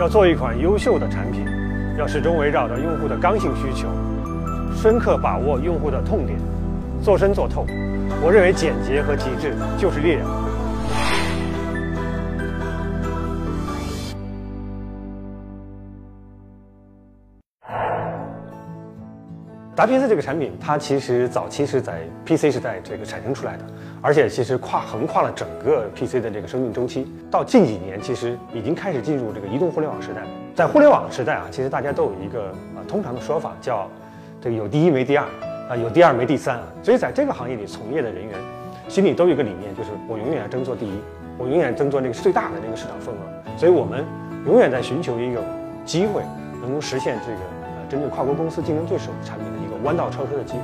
要做一款优秀的产品，要始终围绕着用户的刚性需求，深刻把握用户的痛点，做深做透。我认为简洁和极致就是力量。达皮斯这个产品，它其实早期是在 PC 时代这个产生出来的，而且其实跨横跨了整个 PC 的这个生命周期。到近几年，其实已经开始进入这个移动互联网时代。在互联网时代啊，其实大家都有一个啊通常的说法，叫这个有第一没第二啊，有第二没第三啊。所以在这个行业里从业的人员，心里都有一个理念，就是我永远要争做第一，我永远争做那个最大的那个市场份额。所以我们永远在寻求一个机会，能够实现这个针对跨国公司竞争对手产品的一个弯道超车的机会。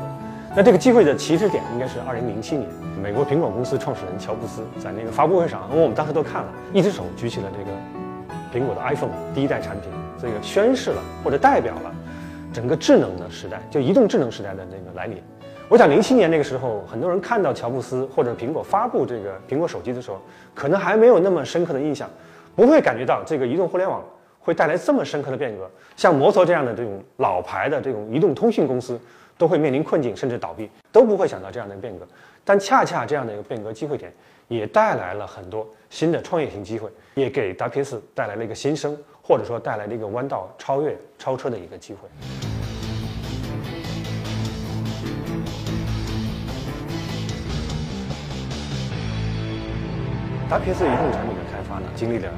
那这个机会的起始点应该是二零零七年，美国苹果公司创始人乔布斯在那个发布会上，因为我们当时都看了，一只手举起了这个苹果的 iPhone 第一代产品，这个宣示了或者代表了整个智能的时代，就移动智能时代的那个来临。我想零七年那个时候，很多人看到乔布斯或者苹果发布这个苹果手机的时候，可能还没有那么深刻的印象，不会感觉到这个移动互联网会带来这么深刻的变革。像摩托这样的这种老牌的这种移动通讯公司，都会面临困境甚至倒闭，都不会想到这样的变革。但恰恰这样的一个变革机会点，也带来了很多新的创业型机会，也给达皮斯带来了一个新生，或者说带来了一个弯道超越、超车的一个机会。达皮斯移动产品的开发呢，经历了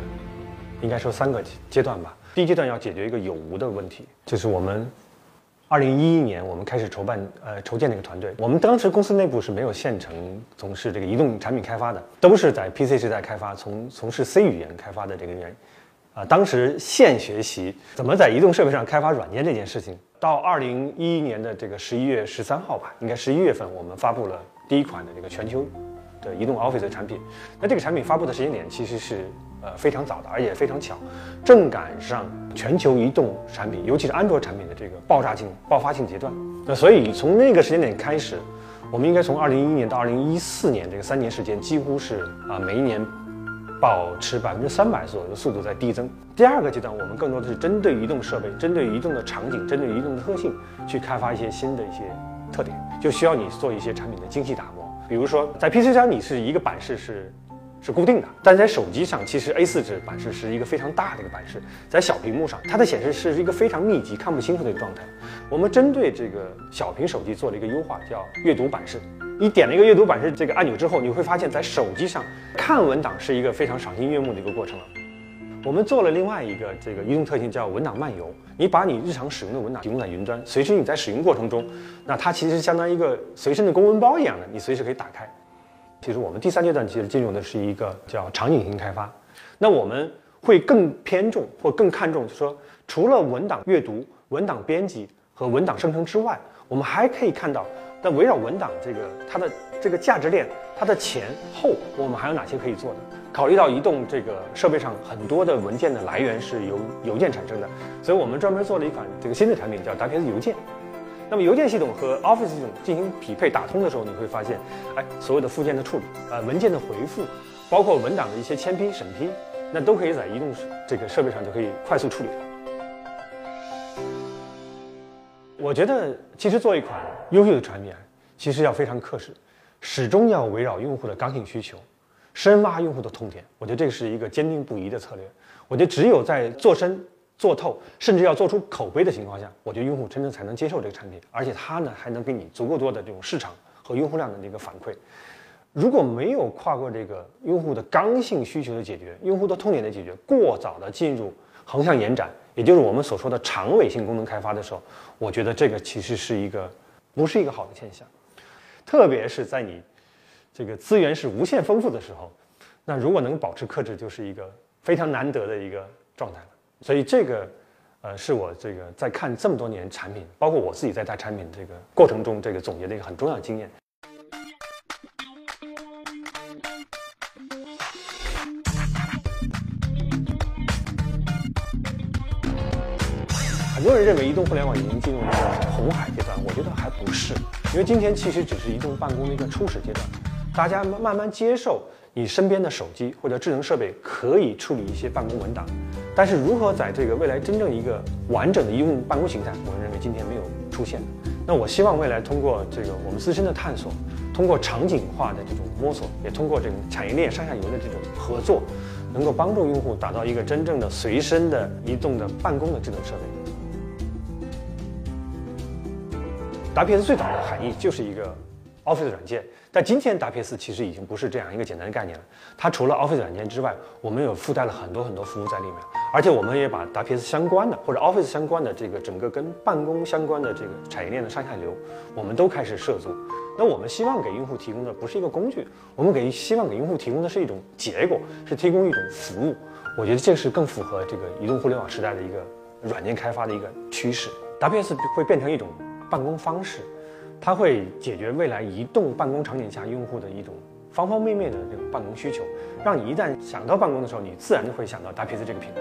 应该说三个阶段吧。第一阶段要解决一个有无的问题，就是我们二零一一年我们开始筹办呃筹建这个团队。我们当时公司内部是没有现成从事这个移动产品开发的，都是在 PC 时代开发，从从事 C 语言开发的这个人。啊，当时现学习怎么在移动设备上开发软件这件事情。到二零一一年的这个十一月十三号吧，应该十一月份，我们发布了第一款的这个全球的移动 Office 的产品。那这个产品发布的时间点其实是呃非常早的，而且非常巧，正赶上全球移动产品，尤其是安卓产品的这个爆炸性、爆发性阶段。那所以从那个时间点开始，我们应该从二零一一年到二零一四年这个三年时间，几乎是啊每一年。保持百分之三百左右的速度在递增。第二个阶段，我们更多的是针对移动设备、针对移动的场景、针对移动的特性，去开发一些新的一些特点，就需要你做一些产品的精细打磨。比如说，在 PC 端你是一个版式是是固定的，但在手机上，其实 A4 纸版式是一个非常大的一个版式，在小屏幕上，它的显示是一个非常密集、看不清楚的一个状态。我们针对这个小屏手机做了一个优化，叫阅读版式。你点了一个阅读版式这个按钮之后，你会发现在手机上看文档是一个非常赏心悦目的一个过程了。我们做了另外一个这个移动特性，叫文档漫游。你把你日常使用的文档提供在云端，随时你在使用过程中，那它其实相当于一个随身的公文包一样的，你随时可以打开。其实我们第三阶段其实进入的是一个叫场景型开发。那我们会更偏重或更看重，就是说除了文档阅读、文档编辑和文档生成之外，我们还可以看到。但围绕文档这个它的这个价值链，它的前后，我们还有哪些可以做的？考虑到移动这个设备上很多的文件的来源是由邮件产生的，所以我们专门做了一款这个新的产品，叫达皮斯邮件。那么邮件系统和 Office 系统进行匹配打通的时候，你会发现，哎，所有的附件的处理，呃，文件的回复，包括文档的一些签批审批，那都可以在移动这个设备上就可以快速处理。我觉得，其实做一款优秀的产品，其实要非常克制，始终要围绕用户的刚性需求，深挖用户的痛点。我觉得这是一个坚定不移的策略。我觉得只有在做深、做透，甚至要做出口碑的情况下，我觉得用户真正才能接受这个产品，而且它呢还能给你足够多的这种市场和用户量的这个反馈。如果没有跨过这个用户的刚性需求的解决，用户的痛点的解决，过早的进入横向延展。也就是我们所说的长尾性功能开发的时候，我觉得这个其实是一个不是一个好的现象，特别是在你这个资源是无限丰富的时候，那如果能保持克制，就是一个非常难得的一个状态了。所以这个呃是我这个在看这么多年产品，包括我自己在带产品这个过程中，这个总结的一个很重要的经验。很多人认为移动互联网已经进入一个红海阶段，我觉得还不是，因为今天其实只是移动办公的一个初始阶段，大家慢慢接受你身边的手机或者智能设备可以处理一些办公文档，但是如何在这个未来真正一个完整的移动办公形态，我认为今天没有出现。那我希望未来通过这个我们自身的探索，通过场景化的这种摸索，也通过这个产业链上下游的这种合作，能够帮助用户打造一个真正的随身的移动的办公的智能设备。WPS 最早的含义就是一个 Office 软件，但今天 WPS 其实已经不是这样一个简单的概念了。它除了 Office 软件之外，我们有附带了很多很多服务在里面。而且我们也把 WPS 相关的或者 Office 相关的这个整个跟办公相关的这个产业链的上下游，我们都开始涉足。那我们希望给用户提供的不是一个工具，我们给希望给用户提供的是一种结果，是提供一种服务。我觉得这是更符合这个移动互联网时代的一个软件开发的一个趋势。WPS 会变成一种办公方式，它会解决未来移动办公场景下用户的一种。方方面面的这个办公需求，让你一旦想到办公的时候，你自然就会想到达皮斯这个品牌。